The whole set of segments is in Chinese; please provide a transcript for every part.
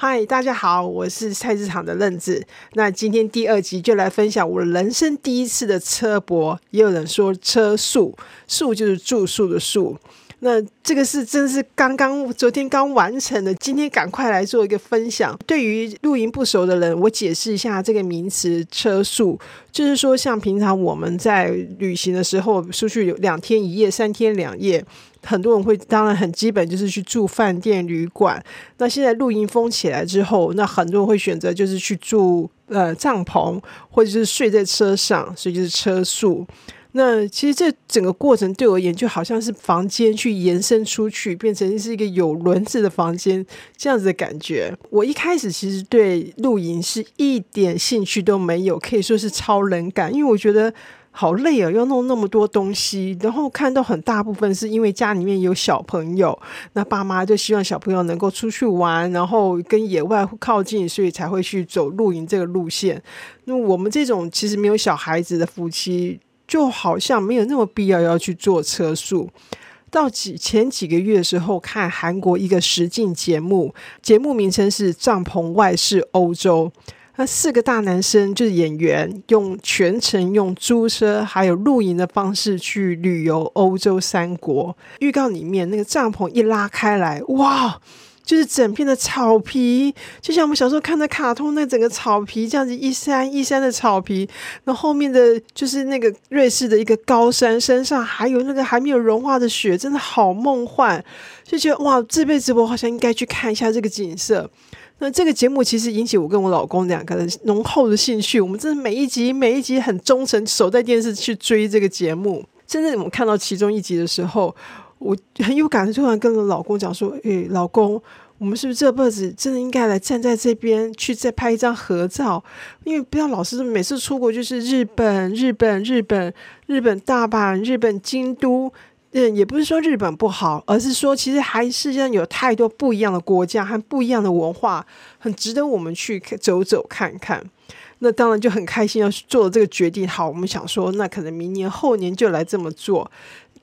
嗨，大家好，我是菜市场的任子。那今天第二集就来分享我人生第一次的车博，也有人说车宿，宿就是住宿的宿。那这个是真是刚刚昨天刚完成的，今天赶快来做一个分享。对于露营不熟的人，我解释一下这个名词“车宿”，就是说像平常我们在旅行的时候，出去有两天一夜、三天两夜。很多人会，当然很基本就是去住饭店旅馆。那现在露营封起来之后，那很多人会选择就是去住呃帐篷，或者是睡在车上，所以就是车宿。那其实这整个过程对我而言，就好像是房间去延伸出去，变成是一个有轮子的房间这样子的感觉。我一开始其实对露营是一点兴趣都没有，可以说是超冷感，因为我觉得。好累啊，要弄那么多东西，然后看到很大部分是因为家里面有小朋友，那爸妈就希望小朋友能够出去玩，然后跟野外靠近，所以才会去走露营这个路线。那我们这种其实没有小孩子的夫妻，就好像没有那么必要要去做车速。到几前几个月的时候，看韩国一个实境节目，节目名称是《帐篷外是欧洲》。那四个大男生就是演员，用全程用租车还有露营的方式去旅游欧洲三国。预告里面那个帐篷一拉开来，哇，就是整片的草皮，就像我们小时候看的卡通那整个草皮这样子一山一山的草皮。那后面的就是那个瑞士的一个高山，山上还有那个还没有融化的雪，真的好梦幻，就觉得哇，这辈子我好像应该去看一下这个景色。那这个节目其实引起我跟我老公两个人浓厚的兴趣，我们真的每一集每一集很忠诚守在电视去追这个节目。真的，我们看到其中一集的时候，我很有感触，突然跟我老公讲说：“诶，老公，我们是不是这辈子真的应该来站在这边去再拍一张合照？因为不要老是每次出国就是日本、日本、日本、日本大阪、日本京都。”嗯，也不是说日本不好，而是说其实还是上有太多不一样的国家和不一样的文化，很值得我们去走走看看。那当然就很开心要做这个决定。好，我们想说，那可能明年后年就来这么做。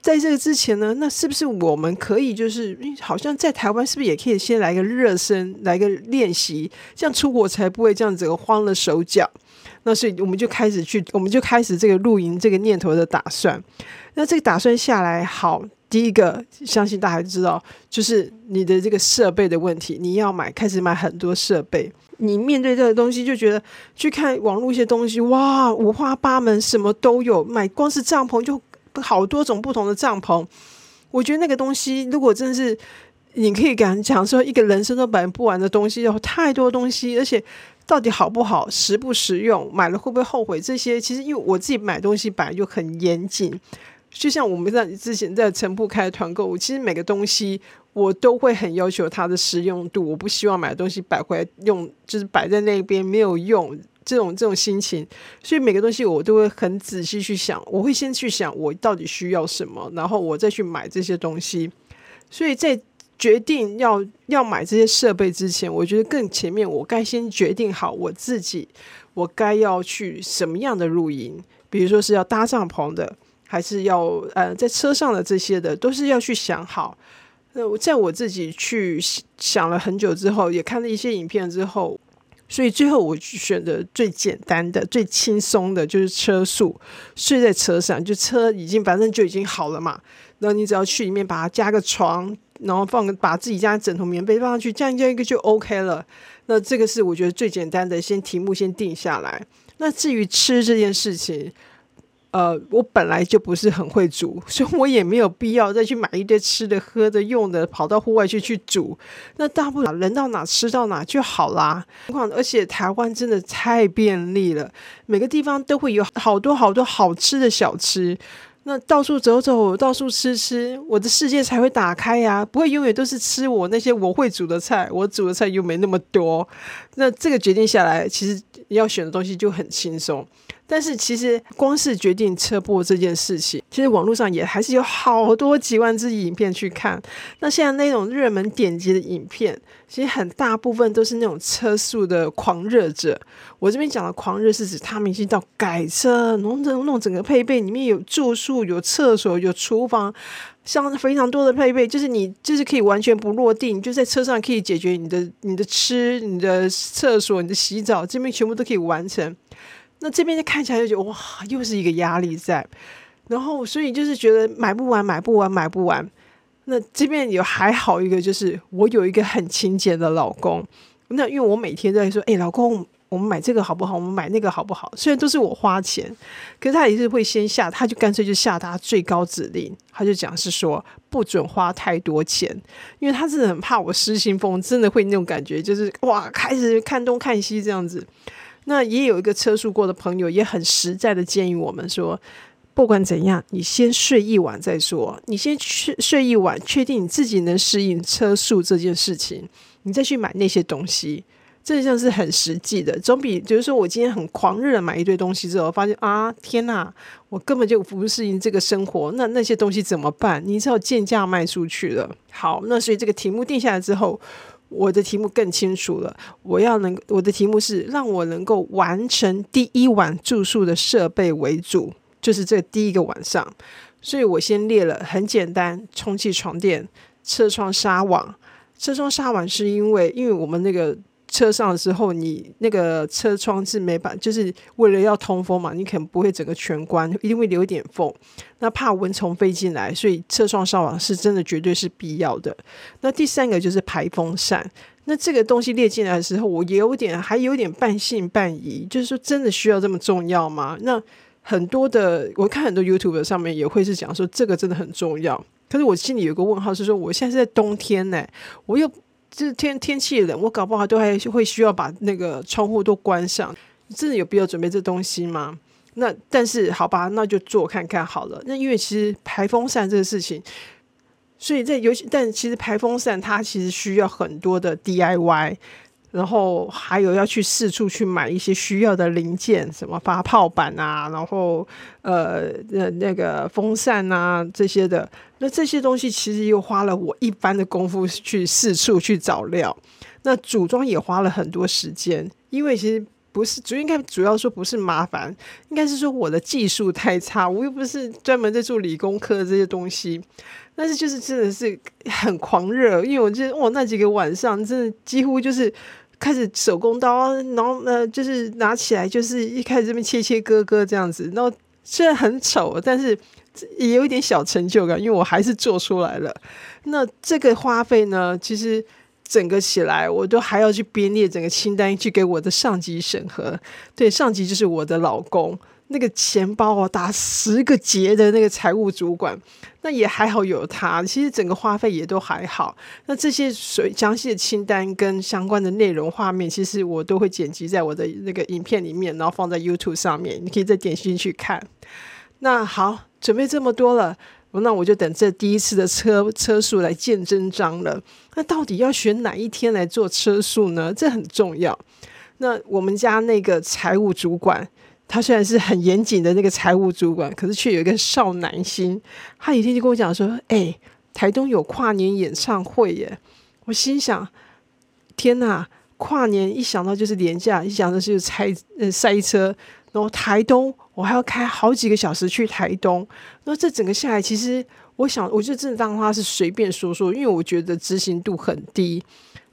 在这个之前呢，那是不是我们可以就是好像在台湾是不是也可以先来个热身，来个练习，这样出国才不会这样子慌了手脚。那所以我们就开始去，我们就开始这个露营这个念头的打算。那这个打算下来，好，第一个相信大家知道，就是你的这个设备的问题，你要买，开始买很多设备。你面对这个东西，就觉得去看网络一些东西，哇，五花八门，什么都有。买光是帐篷就好多种不同的帐篷。我觉得那个东西，如果真的是你可以敢讲说，一个人生都买不完的东西，有太多东西，而且到底好不好，实不实用，买了会不会后悔？这些其实因为我自己买东西本来就很严谨。就像我们在之前在城铺开团购，其实每个东西我都会很要求它的实用度，我不希望买的东西摆回来用，就是摆在那边没有用这种这种心情，所以每个东西我都会很仔细去想，我会先去想我到底需要什么，然后我再去买这些东西。所以在决定要要买这些设备之前，我觉得更前面我该先决定好我自己，我该要去什么样的露营，比如说是要搭帐篷的。还是要呃，在车上的这些的都是要去想好。那我在我自己去想了很久之后，也看了一些影片之后，所以最后我选择最简单的、最轻松的，就是车速，睡在车上，就车已经反正就已经好了嘛。然后你只要去里面把它加个床，然后放把自己家枕头、棉被放上去，这样一个就 OK 了。那这个是我觉得最简单的，先题目先定下来。那至于吃这件事情。呃，我本来就不是很会煮，所以我也没有必要再去买一堆吃的、喝的、用的，跑到户外去去煮。那大不了人到哪吃到哪就好啦。况而且台湾真的太便利了，每个地方都会有好多好多好吃的小吃。那到处走走，到处吃吃，我的世界才会打开呀！不会永远都是吃我那些我会煮的菜，我煮的菜又没那么多。那这个决定下来，其实要选的东西就很轻松。但是其实光是决定车播这件事情，其实网络上也还是有好多几万支影片去看。那现在那种热门点击的影片，其实很大部分都是那种车速的狂热者。我这边讲的狂热是指他们已经到改车，弄整弄整个配备里面有住宿、有厕所、有厨房，像非常多的配备，就是你就是可以完全不落地，你就在车上可以解决你的你的吃、你的厕所、你的洗澡，这边全部都可以完成。那这边就看起来就觉得哇，又是一个压力在，然后所以就是觉得买不完，买不完，买不完。那这边有还好一个，就是我有一个很勤俭的老公。那因为我每天都在说，哎，老公，我们买这个好不好？我们买那个好不好？虽然都是我花钱，可是他也是会先下，他就干脆就下达最高指令，他就讲是说不准花太多钱，因为他真的很怕我失心疯，真的会那种感觉，就是哇，开始看东看西这样子。那也有一个车速过的朋友，也很实在的建议我们说，不管怎样，你先睡一晚再说。你先睡睡一晚，确定你自己能适应车速这件事情，你再去买那些东西，这像是很实际的，总比就是说我今天很狂热的买一堆东西之后，发现啊天哪，我根本就不适应这个生活，那那些东西怎么办？你只好贱价卖出去了。好，那所以这个题目定下来之后。我的题目更清楚了，我要能我的题目是让我能够完成第一晚住宿的设备为主，就是这第一个晚上，所以我先列了很简单，充气床垫、车窗纱网。车窗纱网是因为因为我们那个。车上的时候，你那个车窗是没办，就是为了要通风嘛，你可能不会整个全关，一定会留一点缝。那怕蚊虫飞进来，所以车窗纱网是真的绝对是必要的。那第三个就是排风扇。那这个东西列进来的时候，我也有点还有点半信半疑，就是说真的需要这么重要吗？那很多的我看很多 YouTube 上面也会是讲说这个真的很重要，可是我心里有个问号，是说我现在是在冬天呢，我又。就是天天气冷，我搞不好都还会需要把那个窗户都关上。真的有必要准备这东西吗？那但是好吧，那就做看看好了。那因为其实排风扇这个事情，所以在尤其但其实排风扇它其实需要很多的 DIY。然后还有要去四处去买一些需要的零件，什么发泡板啊，然后呃那那个风扇啊这些的，那这些东西其实又花了我一般的功夫去四处去找料，那组装也花了很多时间，因为其实不是主应该主要说不是麻烦，应该是说我的技术太差，我又不是专门在做理工科这些东西，但是就是真的是很狂热，因为我觉得哇那几个晚上真的几乎就是。开始手工刀，然后呃，就是拿起来，就是一开始这边切切割割这样子，然后虽然很丑，但是也有一点小成就感，因为我还是做出来了。那这个花费呢，其实整个起来，我都还要去编列整个清单，去给我的上级审核。对，上级就是我的老公。那个钱包哦，打十个结的那个财务主管，那也还好有他。其实整个花费也都还好。那这些水详细的清单跟相关的内容画面，其实我都会剪辑在我的那个影片里面，然后放在 YouTube 上面，你可以再点进去看。那好，准备这么多了，那我就等这第一次的车车速来见真章了。那到底要选哪一天来做车速呢？这很重要。那我们家那个财务主管。他虽然是很严谨的那个财务主管，可是却有一个少男心。他一天就跟我讲说：“哎，台东有跨年演唱会耶！”我心想：“天哪，跨年一想到就是廉价，一想到就是塞呃塞车，然后台东我还要开好几个小时去台东。那这整个下来，其实我想，我就真的当他是随便说说，因为我觉得执行度很低。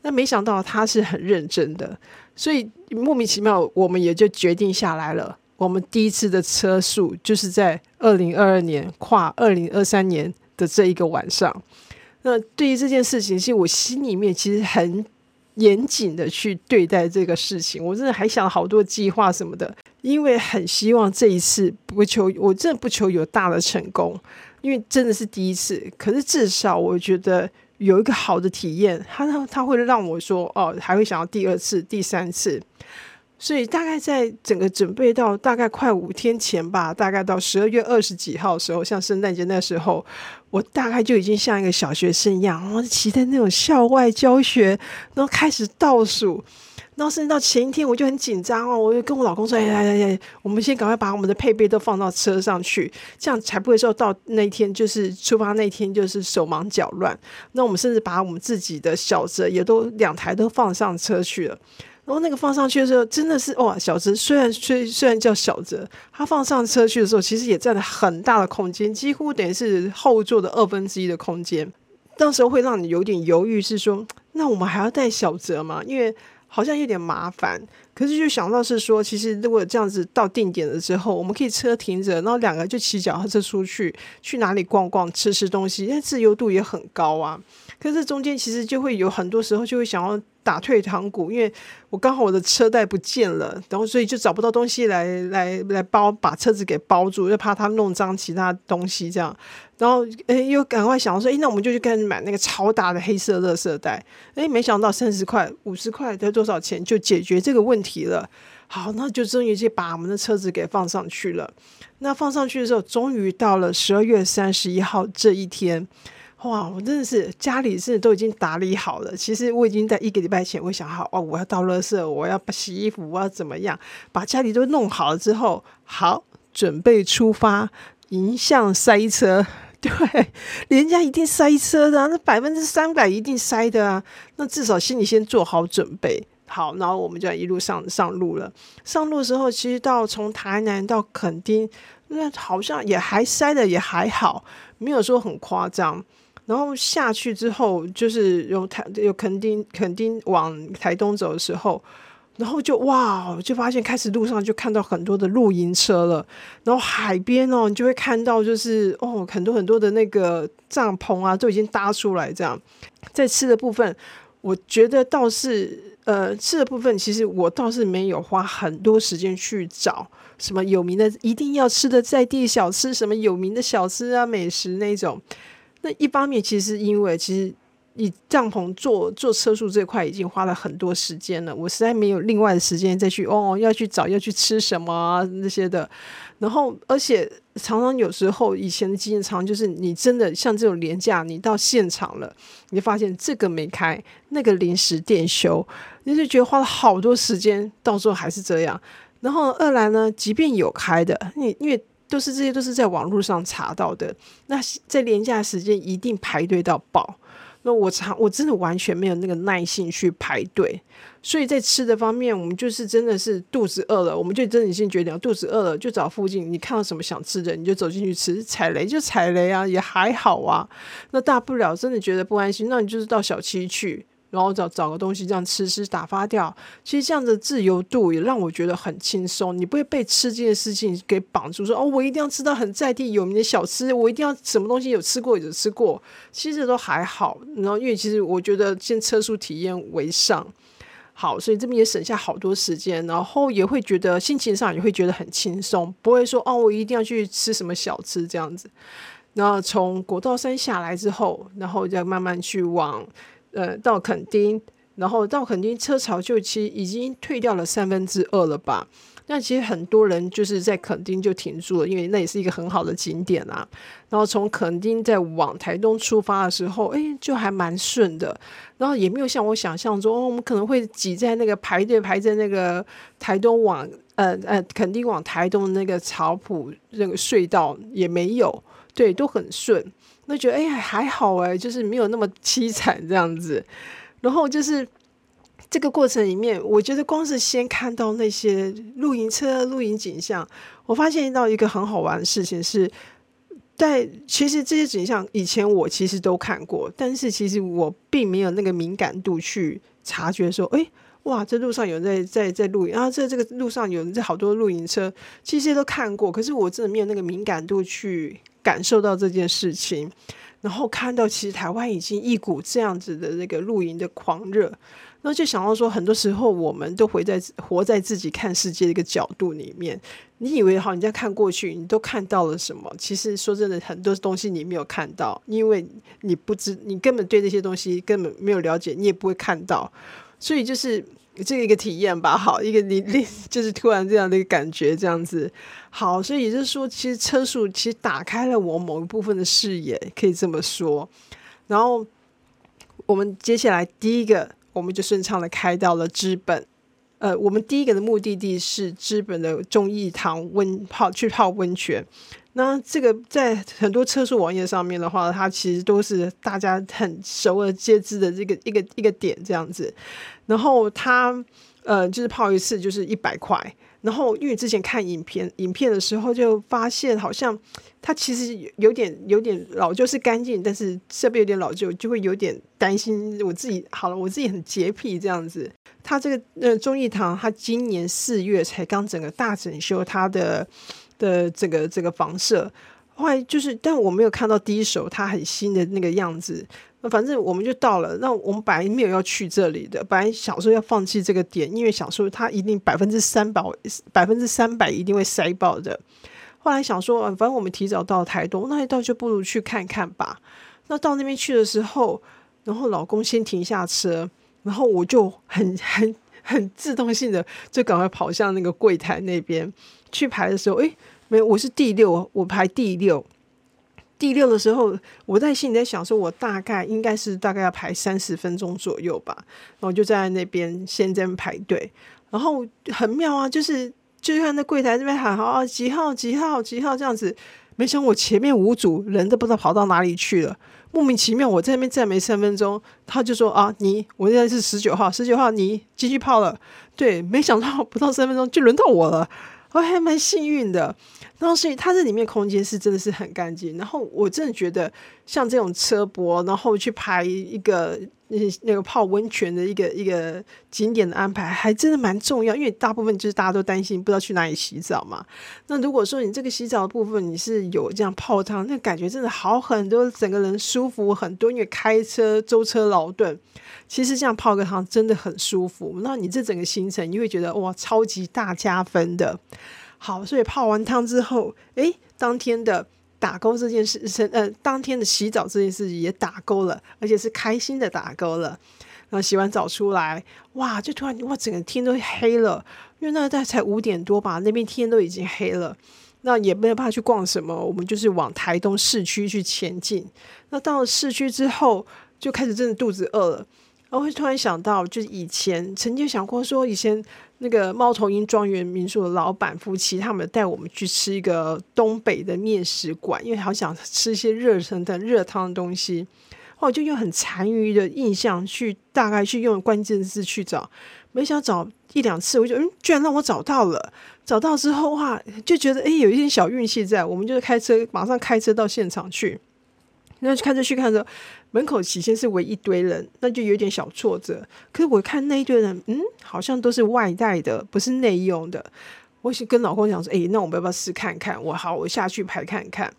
那没想到他是很认真的，所以莫名其妙，我们也就决定下来了。我们第一次的车速就是在二零二二年跨二零二三年的这一个晚上。那对于这件事情，其实我心里面其实很严谨的去对待这个事情。我真的还想好多计划什么的，因为很希望这一次不求，我真的不求有大的成功，因为真的是第一次。可是至少我觉得有一个好的体验，他他会让我说哦，还会想要第二次、第三次。所以大概在整个准备到大概快五天前吧，大概到十二月二十几号的时候，像圣诞节那时候，我大概就已经像一个小学生一样，然后期待那种校外教学，然后开始倒数，然后甚至到前一天我就很紧张哦，我就跟我老公说：“哎呀呀呀，我们先赶快把我们的配备都放到车上去，这样才不会说到那天就是出发那天就是手忙脚乱。”那我们甚至把我们自己的小车也都两台都放上车去了。然后那个放上去的时候，真的是哇，小泽虽然虽虽然叫小泽，他放上车去的时候，其实也占了很大的空间，几乎等于是后座的二分之一的空间。当时候会让你有点犹豫，是说那我们还要带小泽吗？因为好像有点麻烦。可是就想到是说，其实如果这样子到定点了之后，我们可以车停着，然后两个就骑脚踏车出去，去哪里逛逛，吃吃东西，因为自由度也很高啊。可是中间其实就会有很多时候就会想要。打退堂鼓，因为我刚好我的车带不见了，然后所以就找不到东西来来来包把车子给包住，又怕它弄脏其他东西这样，然后诶又赶快想说，诶那我们就去开始买那个超大的黑色垃圾袋，诶没想到三十块五十块才多少钱就解决这个问题了，好，那就终于就把我们的车子给放上去了。那放上去的时候，终于到了十二月三十一号这一天。哇，我真的是家里是都已经打理好了。其实我已经在一个礼拜前，我想好哦，我要倒垃圾，我要洗衣服，我要怎么样，把家里都弄好了之后，好准备出发，迎向塞车。对，人家一定塞车的，那百分之三百一定塞的啊。那至少心里先做好准备。好，然后我们就一路上上路了。上路的时候，其实到从台南到垦丁，那好像也还塞的也还好，没有说很夸张。然后下去之后，就是有台有垦丁垦丁往台东走的时候，然后就哇，就发现开始路上就看到很多的露营车了。然后海边哦，你就会看到就是哦，很多很多的那个帐篷啊，都已经搭出来。这样在吃的部分，我觉得倒是呃，吃的部分其实我倒是没有花很多时间去找什么有名的一定要吃的在地小吃，什么有名的小吃啊美食那种。那一方面，其实是因为其实你帐篷做做车速这块已经花了很多时间了，我实在没有另外的时间再去哦，要去找要去吃什么那些的。然后，而且常常有时候以前的经验常就是你真的像这种廉价，你到现场了，你就发现这个没开，那个临时店修，你就觉得花了好多时间，到时候还是这样。然后二来呢，即便有开的，你因为。都是这些，都是在网络上查到的。那在廉价时间一定排队到爆。那我查，我真的完全没有那个耐心去排队。所以在吃的方面，我们就是真的是肚子饿了，我们就真的先决定肚子饿了就找附近，你看到什么想吃的，你就走进去吃。踩雷就踩雷啊，也还好啊。那大不了真的觉得不安心，那你就是到小七去。然后找找个东西这样吃吃打发掉，其实这样的自由度也让我觉得很轻松。你不会被吃这件事情给绑住，说哦，我一定要吃到很在地有名的小吃，我一定要什么东西有吃过有吃过，其实都还好。然后因为其实我觉得先车速体验为上，好，所以这边也省下好多时间，然后也会觉得心情上也会觉得很轻松，不会说哦，我一定要去吃什么小吃这样子。然后从国道山下来之后，然后再慢慢去往。呃，到垦丁，然后到垦丁车潮就其实已经退掉了三分之二了吧？那其实很多人就是在垦丁就停住了，因为那也是一个很好的景点啊。然后从垦丁再往台东出发的时候，哎，就还蛮顺的。然后也没有像我想象中，哦，我们可能会挤在那个排队排在那个台东往呃呃垦丁往台东的那个草埔那个隧道也没有，对，都很顺。那觉得哎呀还好哎，就是没有那么凄惨这样子。然后就是这个过程里面，我觉得光是先看到那些露营车、露营景象，我发现到一个很好玩的事情是，在其实这些景象以前我其实都看过，但是其实我并没有那个敏感度去察觉说，哎哇，这路上有人在在在露营啊，这这个路上有人在好多露营车，其实都看过，可是我真的没有那个敏感度去。感受到这件事情，然后看到其实台湾已经一股这样子的那个露营的狂热，那就想到说，很多时候我们都活在活在自己看世界的一个角度里面。你以为好，你在看过去，你都看到了什么？其实说真的，很多东西你没有看到，因为你不知，你根本对这些东西根本没有了解，你也不会看到。所以就是这一个体验吧，好，一个你你 就是突然这样的一个感觉，这样子。好，所以也就是说，其实车速其实打开了我某一部分的视野，可以这么说。然后我们接下来第一个，我们就顺畅的开到了资本。呃，我们第一个的目的地是日本的忠义堂温泡去泡温泉。那这个在很多车速网页上面的话，它其实都是大家很熟而皆知的这个一个一个点这样子。然后他呃，就是泡一次就是一百块。然后因为之前看影片影片的时候，就发现好像它其实有点有点老旧，是干净，但是设备有点老旧，就会有点担心。我自己好了，我自己很洁癖这样子。他这个呃忠义堂，他今年四月才刚整个大整修他的。的这个这个房舍，后来就是，但我没有看到第一手它很新的那个样子。那反正我们就到了，那我们本来没有要去这里的，本来想说要放弃这个点，因为想说它一定百分之三百百分之三百一定会塞爆的。后来想说，反正我们提早到台东，那一到就不如去看看吧。那到那边去的时候，然后老公先停下车，然后我就很很很自动性的就赶快跑向那个柜台那边去排的时候，诶。没有，我是第六，我排第六。第六的时候，我在心里在想，说我大概应该是大概要排三十分钟左右吧。然后就在那边先在排队，然后很妙啊，就是就看那柜台这边喊好啊，几号几号几号这样子。没想我前面五组人都不知道跑到哪里去了，莫名其妙，我在那边站没三分钟，他就说啊，你我现在是十九号，十九号你继续泡了。对，没想到不到三分钟就轮到我了。我还蛮幸运的，然后所以它这里面空间是真的是很干净。然后我真的觉得像这种车博，然后去排一个那那个泡温泉的一个一个景点的安排，还真的蛮重要。因为大部分就是大家都担心不知道去哪里洗澡嘛。那如果说你这个洗澡的部分你是有这样泡汤，那感觉真的好很多，整个人舒服很多。因为开车舟车劳顿，其实这样泡个汤真的很舒服。那你这整个行程你会觉得哇，超级大加分的。好，所以泡完汤之后，诶，当天的打勾这件事，是呃，当天的洗澡这件事也打勾了，而且是开心的打勾了。然后洗完澡出来，哇，就突然哇，整个天都黑了，因为那大概才五点多吧，那边天都已经黑了。那也没有办法去逛什么，我们就是往台东市区去前进。那到了市区之后，就开始真的肚子饿了。然后会突然想到，就是以前曾经想过说，以前那个猫头鹰庄园民宿的老板夫妻，他们带我们去吃一个东北的面食馆，因为好想吃一些热腾腾热汤的东西。后来就用很残余的印象去，大概去用关键字去找，没想找一两次，我就嗯，居然让我找到了。找到之后哇，就觉得哎，有一点小运气在。我们就是开车，马上开车到现场去。那看着去看着门口起先是围一堆人，那就有点小挫折。可是我看那一堆人，嗯，好像都是外带的，不是内用的。我跟老公讲说，哎，那我们要不要试看看？我好，我下去排看看。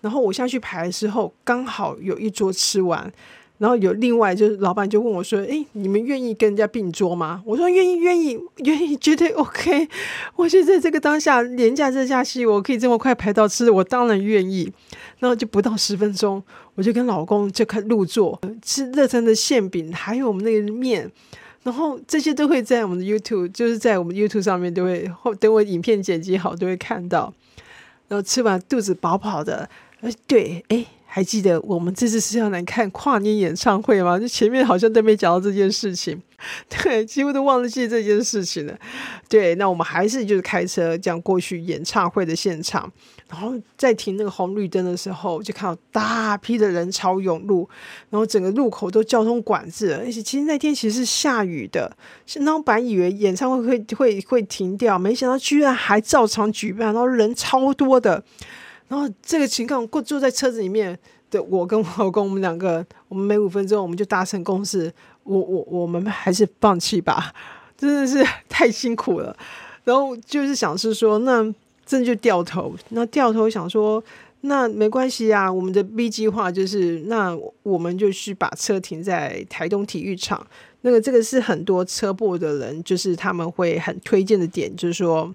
然后我下去排的时候，刚好有一桌吃完。然后有另外就是老板就问我说：“哎，你们愿意跟人家并桌吗？”我说：“愿意，愿意，愿意，绝对 OK。”我觉得在这个当下，廉价这假期，我可以这么快排到吃，我当然愿意。然后就不到十分钟，我就跟老公就开入座吃热腾的馅饼，还有我们那个面，然后这些都会在我们的 YouTube，就是在我们 YouTube 上面都会后，等我影片剪辑好都会看到。然后吃完肚子饱饱的，哎，对，哎。还记得我们这次是要来看跨年演唱会吗？就前面好像都没讲到这件事情，对，几乎都忘记这件事情了。对，那我们还是就是开车这样过去演唱会的现场，然后在停那个红绿灯的时候，就看到大批的人潮涌入，然后整个路口都交通管制，而且其实那天其实是下雨的，那我本以为演唱会会会会停掉，没想到居然还照常举办，然后人超多的。然后这个情况，过坐在车子里面的我跟我老公，我们两个，我们每五分钟我们就达成共识，我我我们还是放弃吧，真的是太辛苦了。然后就是想是说，那真就掉头，那掉头想说，那没关系啊，我们的 B 计划就是，那我们就去把车停在台东体育场，那个这个是很多车部的人，就是他们会很推荐的点，就是说。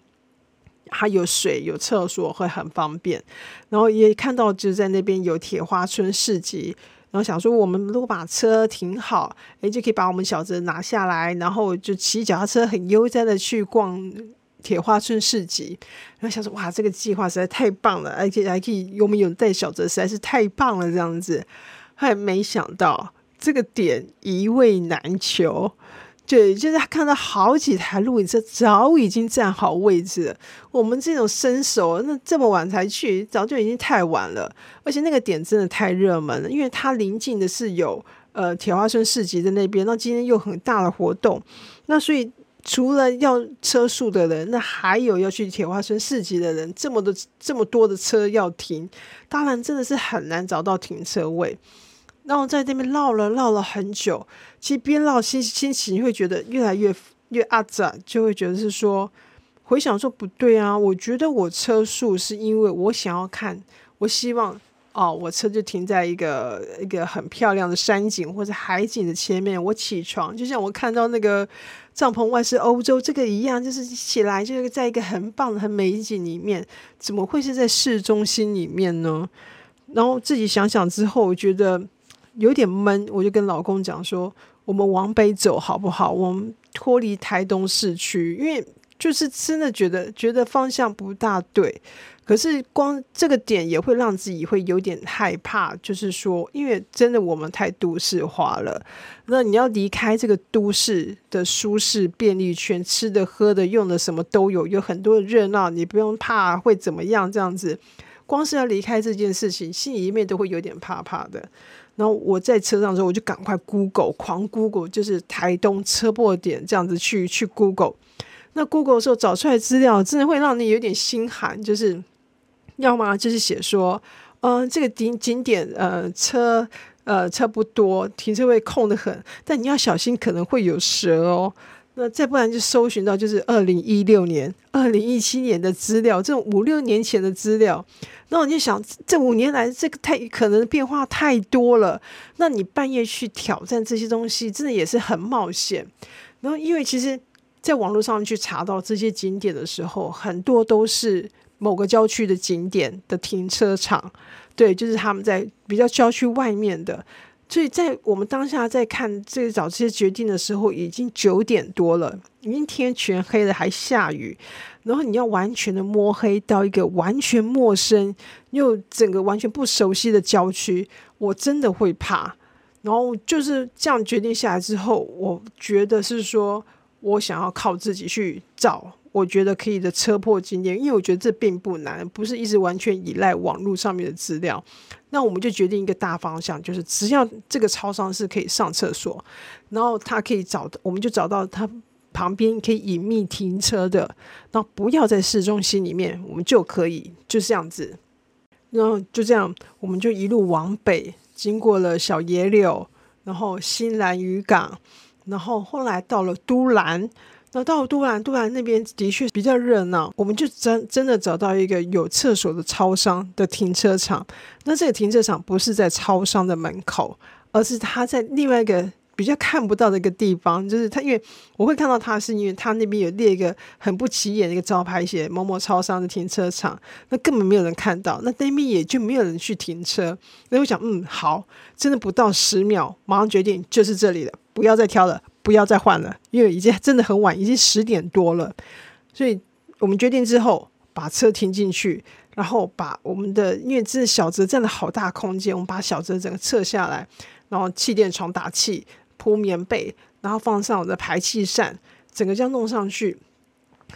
它有水有厕所会很方便，然后也看到就在那边有铁花村市集，然后想说我们如果把车停好，诶，就可以把我们小子拿下来，然后就骑脚踏车很悠哉的去逛铁花村市集。然后想说哇，这个计划实在太棒了，而且还可以我们有带小泽实在是太棒了这样子。还没想到这个点一位难求。对，就是看到好几台露营车早已经占好位置了。我们这种新手，那这么晚才去，早就已经太晚了。而且那个点真的太热门了，因为它临近的是有呃铁花村市集在那边，那今天又很大的活动，那所以除了要车速的人，那还有要去铁花村市集的人，这么多这么多的车要停，当然真的是很难找到停车位。然后在那边绕了绕了很久，其实边绕心心情会觉得越来越越阿杂，就会觉得是说回想说不对啊，我觉得我车速是因为我想要看，我希望哦，我车就停在一个一个很漂亮的山景或者海景的前面，我起床就像我看到那个帐篷外是欧洲这个一样，就是起来就是在一个很棒的很美景里面，怎么会是在市中心里面呢？然后自己想想之后，我觉得。有点闷，我就跟老公讲说：“我们往北走好不好？我们脱离台东市区，因为就是真的觉得觉得方向不大对。可是光这个点也会让自己会有点害怕，就是说，因为真的我们太都市化了。那你要离开这个都市的舒适便利圈，吃的、喝的、用的什么都有，有很多热闹，你不用怕会怎么样。这样子，光是要离开这件事情，心里面都会有点怕怕的。”然后我在车上的时候，我就赶快 Google 狂 Google，就是台东车破点这样子去去 Google。那 Google 的时候找出来资料，真的会让你有点心寒。就是要么就是写说，嗯，这个景景点呃车呃车不多，停车位空的很，但你要小心可能会有蛇哦。那再不然就搜寻到就是二零一六年、二零一七年的资料，这种五六年前的资料。那我就想，这五年来这个太可能变化太多了。那你半夜去挑战这些东西，真的也是很冒险。然后，因为其实在网络上去查到这些景点的时候，很多都是某个郊区的景点的停车场，对，就是他们在比较郊区外面的。所以在我们当下在看这找这些决定的时候，已经九点多了，已经天全黑了，还下雨。然后你要完全的摸黑到一个完全陌生又整个完全不熟悉的郊区，我真的会怕。然后就是这样决定下来之后，我觉得是说我想要靠自己去找我觉得可以的车破经验，因为我觉得这并不难，不是一直完全依赖网络上面的资料。那我们就决定一个大方向，就是只要这个超商是可以上厕所，然后他可以找，我们就找到他。旁边可以隐秘停车的，那不要在市中心里面，我们就可以就这样子。然后就这样，我们就一路往北，经过了小野柳，然后新兰渔港，然后后来到了都兰。那到了都兰，都兰那边的确比较热闹，我们就真真的找到一个有厕所的超商的停车场。那这个停车场不是在超商的门口，而是它在另外一个。比较看不到的一个地方，就是它，因为我会看到它，是因为它那边有列一个很不起眼的一个招牌，写某某超商的停车场，那根本没有人看到，那那边也就没有人去停车。那我想，嗯，好，真的不到十秒，马上决定就是这里了，不要再挑了，不要再换了，因为已经真的很晚，已经十点多了。所以我们决定之后，把车停进去，然后把我们的，因为这小泽占了好大空间，我们把小泽整个撤下来，然后气垫床打气。铺棉被，然后放上我的排气扇，整个这样弄上去。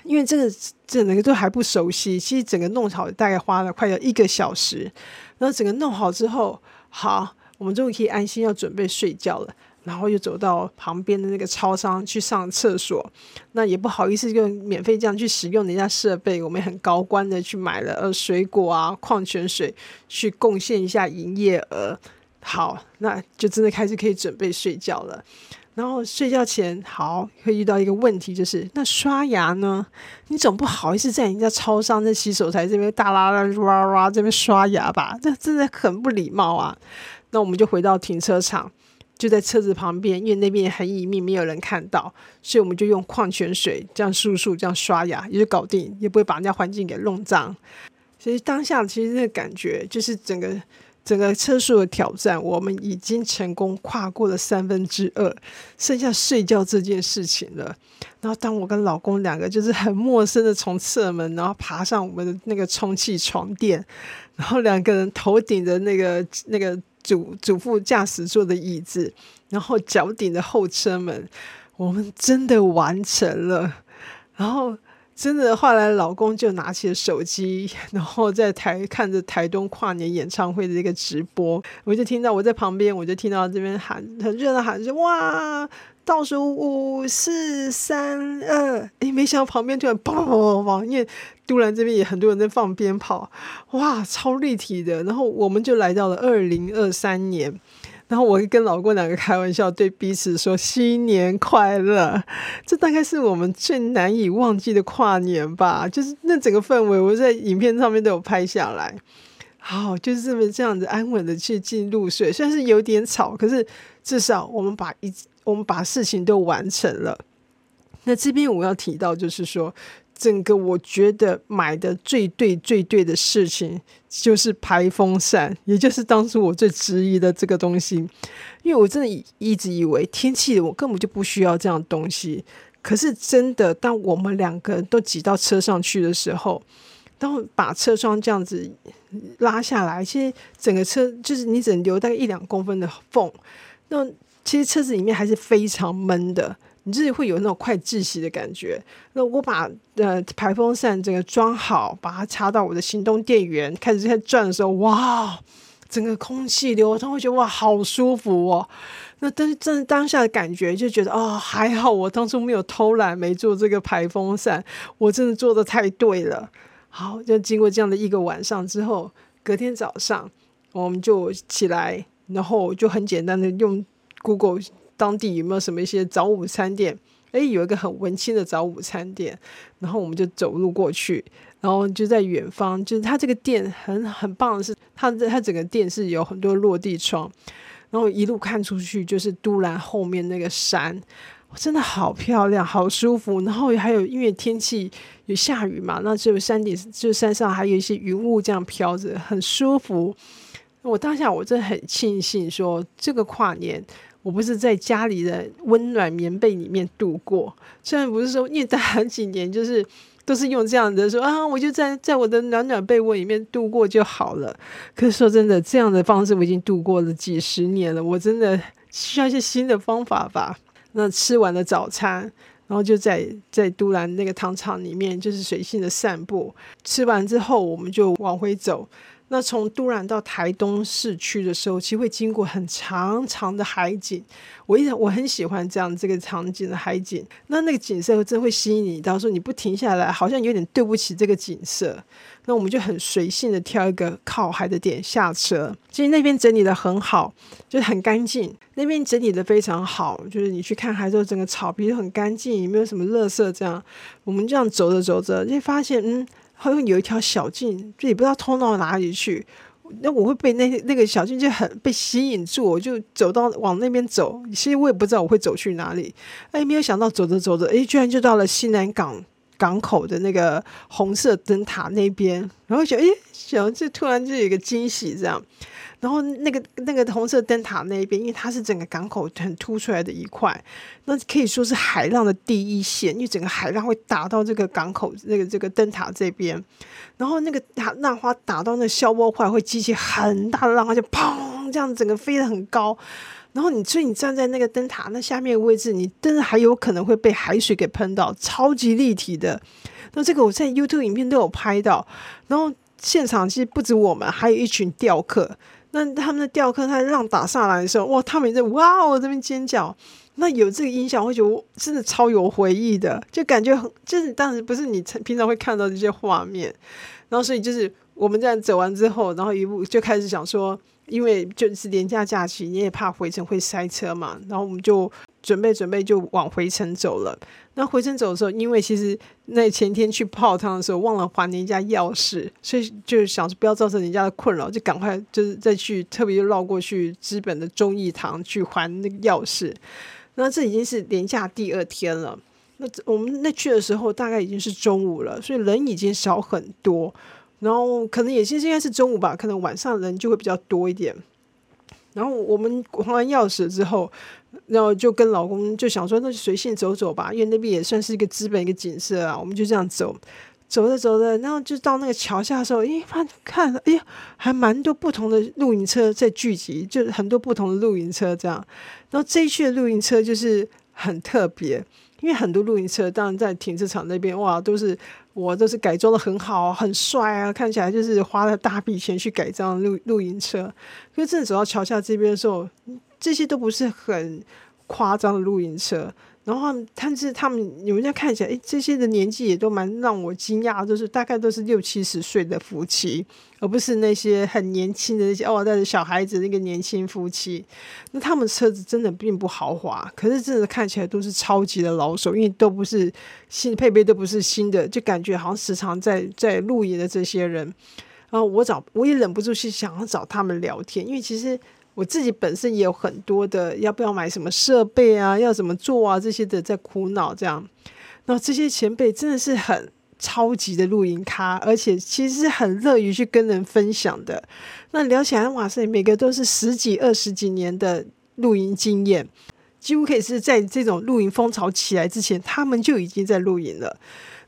因为这个整个都还不熟悉，其实整个弄好大概花了快要一个小时。然后整个弄好之后，好，我们终于可以安心要准备睡觉了。然后又走到旁边的那个超商去上厕所，那也不好意思就免费这样去使用人家设备，我们很高官的去买了呃水果啊、矿泉水，去贡献一下营业额。好，那就真的开始可以准备睡觉了。然后睡觉前，好会遇到一个问题，就是那刷牙呢？你总不好意思在人家超商的洗手台这边大啦啦哇哇这边刷牙吧？这真的很不礼貌啊！那我们就回到停车场，就在车子旁边，因为那边很隐秘，没有人看到，所以我们就用矿泉水这样漱漱，这样刷牙也就搞定，也不会把人家环境给弄脏。所以当下其实那个感觉就是整个。整个车速的挑战，我们已经成功跨过了三分之二，剩下睡觉这件事情了。然后，当我跟老公两个就是很陌生的从侧门，然后爬上我们的那个充气床垫，然后两个人头顶着那个那个主主副驾驶座的椅子，然后脚顶的后车门，我们真的完成了。然后真的后来老公就拿起了手机，然后在台看着台东跨年演唱会的一个直播，我就听到我在旁边，我就听到这边喊很热闹喊着哇。倒数五四三二，哎，没想到旁边突然砰砰砰砰，因为突然这边也很多人在放鞭炮，哇，超立体的。然后我们就来到了二零二三年，然后我跟老公两个开玩笑，对彼此说新年快乐。这大概是我们最难以忘记的跨年吧，就是那整个氛围，我在影片上面都有拍下来。好，就是这么这样子安稳的去进入睡，虽然是有点吵，可是至少我们把一。我们把事情都完成了。那这边我要提到，就是说，整个我觉得买的最对、最对的事情，就是排风扇，也就是当初我最质疑的这个东西。因为我真的一直以为天气我根本就不需要这样东西。可是真的，当我们两个人都挤到车上去的时候，当把车窗这样子拉下来，其实整个车就是你只能留大概一两公分的缝，那。其实车子里面还是非常闷的，你自己会有那种快窒息的感觉。那我把呃排风扇整个装好，把它插到我的行动电源，开始在转的时候，哇，整个空气流通，会觉得哇好舒服哦。那但是真的当下的感觉就觉得哦还好，我当初没有偷懒，没做这个排风扇，我真的做的太对了。好，就经过这样的一个晚上之后，隔天早上我们就起来，然后就很简单的用。Google 当地有没有什么一些早午餐店？哎，有一个很文青的早午餐店，然后我们就走路过去，然后就在远方，就是它这个店很很棒的是，它它整个店是有很多落地窗，然后一路看出去就是都兰后面那个山，真的好漂亮，好舒服。然后还有因为天气下雨嘛，那就山顶就山上还有一些云雾这样飘着，很舒服。我当下我真的很庆幸说这个跨年。我不是在家里的温暖棉被里面度过，虽然不是说因为很几年就是 都是用这样的说啊，我就在在我的暖暖被窝里面度过就好了。可是说真的，这样的方式我已经度过了几十年了，我真的需要一些新的方法吧。那吃完了早餐，然后就在在都兰那个糖厂里面就是随性的散步。吃完之后，我们就往回走。那从都兰到台东市区的时候，其实会经过很长长的海景。我一直我很喜欢这样这个场景的海景。那那个景色真会吸引你，到时候你不停下来，好像有点对不起这个景色。那我们就很随性的挑一个靠海的点下车。其实那边整理的很好，就是很干净。那边整理的非常好，就是你去看海之后，整个草皮都很干净，也没有什么垃圾。这样，我们这样走着走着，就发现嗯。好像有一条小径，就也不知道通到哪里去。那我会被那那个小径就很被吸引住，我就走到往那边走。其实我也不知道我会走去哪里。哎，没有想到走着走着，哎，居然就到了西南港港口的那个红色灯塔那边。然后想，哎，想就突然就有一个惊喜这样。然后那个那个红色灯塔那边，因为它是整个港口很凸出来的一块，那可以说是海浪的第一线，因为整个海浪会打到这个港口那个这个灯塔这边，然后那个浪浪花打到那消波块，会激起很大的浪花，就砰这样整个飞得很高。然后你所以你站在那个灯塔那下面的位置，你真的还有可能会被海水给喷到，超级立体的。那这个我在 YouTube 影片都有拍到，然后现场其实不止我们，还有一群钓客。那他们的钓客，他浪打上来的时候，哇，他们也在哇，我这边尖叫。那有这个音响，会觉得真的超有回忆的，就感觉很，就是当时不是你平常会看到这些画面。然后，所以就是我们这样走完之后，然后一步就开始想说，因为就是年假假期，你也怕回程会塞车嘛，然后我们就准备准备就往回程走了。那回程走的时候，因为其实那前天去泡汤的时候忘了还人家钥匙，所以就想不要造成人家的困扰，就赶快就是再去特别绕过去资本的忠义堂去还那个钥匙。那这已经是连假第二天了。那我们那去的时候大概已经是中午了，所以人已经少很多。然后可能也其实应该是中午吧，可能晚上人就会比较多一点。然后我们还完钥匙之后。然后就跟老公就想说，那就随性走走吧，因为那边也算是一个资本一个景色啊。我们就这样走，走着走着，然后就到那个桥下的时候，咦，看，看，哎呀，还蛮多不同的露营车在聚集，就很多不同的露营车这样。然后这一区的露营车就是很特别，因为很多露营车当然在停车场那边哇，都是我都是改装的很好，很帅啊，看起来就是花了大笔钱去改装露露营车。可是真的走到桥下这边的时候，这些都不是很夸张的露营车。然后，但是他们有人家看起来，哎，这些的年纪也都蛮让我惊讶，就是大概都是六七十岁的夫妻，而不是那些很年轻的那些哦带着小孩子那个年轻夫妻。那他们车子真的并不豪华，可是真的看起来都是超级的老手，因为都不是新配备，都不是新的，就感觉好像时常在在露营的这些人。然后我找我也忍不住去想要找他们聊天，因为其实。我自己本身也有很多的要不要买什么设备啊，要怎么做啊这些的在苦恼这样。那这些前辈真的是很超级的露营咖，而且其实很乐于去跟人分享的。那聊起来，哇塞，每个都是十几二十几年的露营经验，几乎可以是在这种露营风潮起来之前，他们就已经在露营了。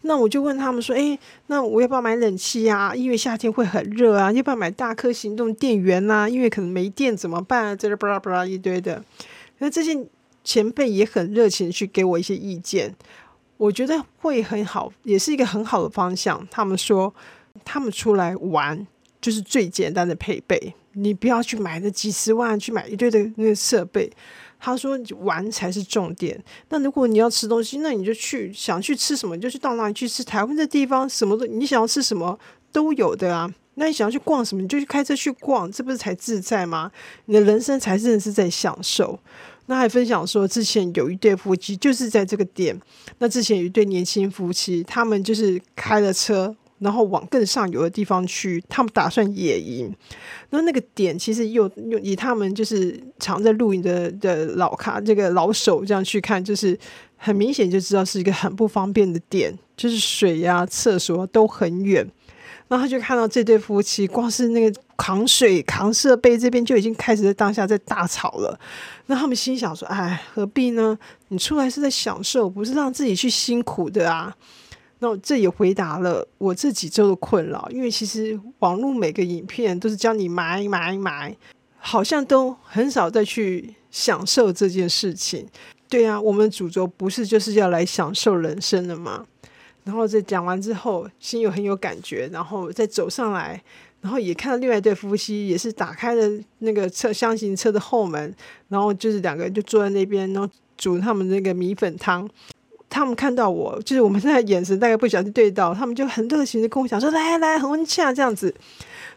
那我就问他们说：“哎，那我要不要买冷气啊？因为夏天会很热啊。要不要买大颗行动电源呐？因为可能没电怎么办？这巴拉巴拉一堆的。那这些前辈也很热情去给我一些意见，我觉得会很好，也是一个很好的方向。他们说，他们出来玩就是最简单的配备，你不要去买那几十万去买一堆的那个设备。”他说：“玩才是重点。那如果你要吃东西，那你就去想去吃什么，你就去到哪里去吃。台湾这地方什么都，你想要吃什么都有的啊。那你想要去逛什么，你就去开车去逛，这不是才自在吗？你的人生才真的是在享受。那还分享说，之前有一对夫妻就是在这个店。那之前有一对年轻夫妻，他们就是开了车。”然后往更上游的地方去，他们打算野营。那那个点其实又又以他们就是常在露营的的老咖这个老手这样去看，就是很明显就知道是一个很不方便的点，就是水呀、厕所都很远。然后他就看到这对夫妻，光是那个扛水、扛设备这边就已经开始在当下在大吵了。那他们心想说：“哎，何必呢？你出来是在享受，不是让自己去辛苦的啊。”那这也回答了我这几周的困扰，因为其实网络每个影片都是教你买买买，好像都很少再去享受这件事情。对啊，我们主轴不是就是要来享受人生的吗？然后在讲完之后，心又很有感觉，然后再走上来，然后也看到另外一对夫妻，也是打开了那个车厢型车的后门，然后就是两个人就坐在那边，然后煮他们那个米粉汤。他们看到我，就是我们现在眼神大概不小心对到，他们就很热情的跟我讲说：“来来，很温馨啊，这样子。”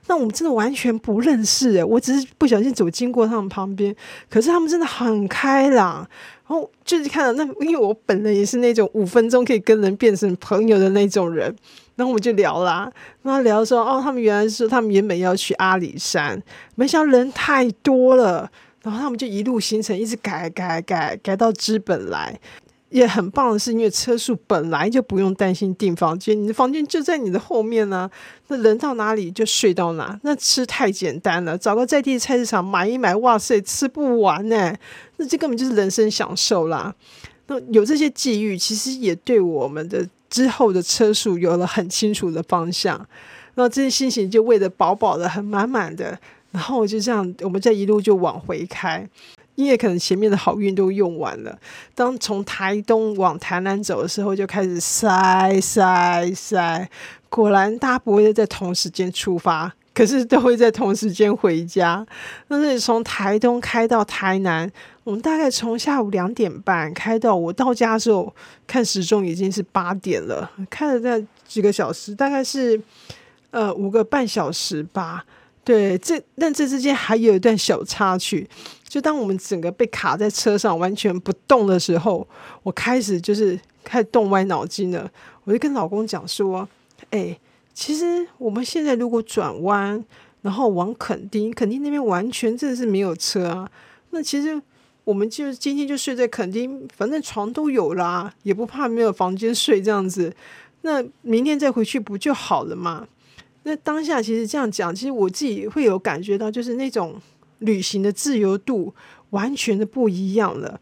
那我们真的完全不认识诶，我只是不小心走经过他们旁边，可是他们真的很开朗，然后就是看到那，因为我本人也是那种五分钟可以跟人变成朋友的那种人，然后我们就聊啦，然后聊说：“哦，他们原来是他们原本要去阿里山，没想到人太多了，然后他们就一路行程一直改改改改到资本来。”也很棒的是，因为车速本来就不用担心订房间，你的房间就在你的后面呢。那人到哪里就睡到哪，那吃太简单了，找个在地菜市场买一买，哇塞，吃不完呢。那这根本就是人生享受啦。那有这些际遇，其实也对我们的之后的车速有了很清楚的方向。那这些心情就喂得饱饱的，很满满的。然后就这样，我们这一路就往回开。因为可能前面的好运都用完了，当从台东往台南走的时候，就开始塞塞塞。果然，大家不会在同时间出发，可是都会在同时间回家。那是从台东开到台南，我们大概从下午两点半开到我到家的时候，看时钟已经是八点了，开了那几个小时，大概是呃五个半小时吧。对，这但这之间还有一段小插曲。就当我们整个被卡在车上完全不动的时候，我开始就是开始动歪脑筋了。我就跟老公讲说：“哎，其实我们现在如果转弯，然后往垦丁，垦丁那边完全真的是没有车啊。那其实我们就今天就睡在垦丁，反正床都有啦，也不怕没有房间睡这样子。那明天再回去不就好了嘛？”那当下其实这样讲，其实我自己会有感觉到，就是那种旅行的自由度完全的不一样了。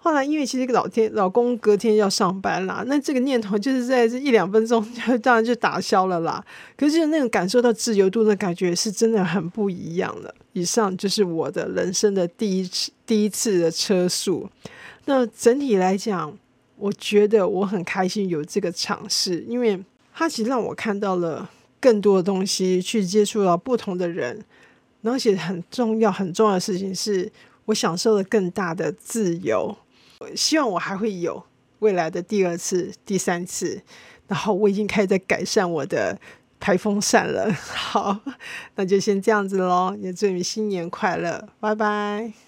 后来因为其实老天老公隔天要上班啦，那这个念头就是在这一两分钟就当然就打消了啦。可是那种感受到自由度的感觉是真的很不一样的。以上就是我的人生的第一次第一次的车速。那整体来讲，我觉得我很开心有这个尝试，因为它其实让我看到了更多的东西，去接触到不同的人，然后且很重要很重要的事情是我享受了更大的自由。希望我还会有未来的第二次、第三次，然后我已经开始在改善我的排风扇了。好，那就先这样子喽，也祝你新年快乐，拜拜。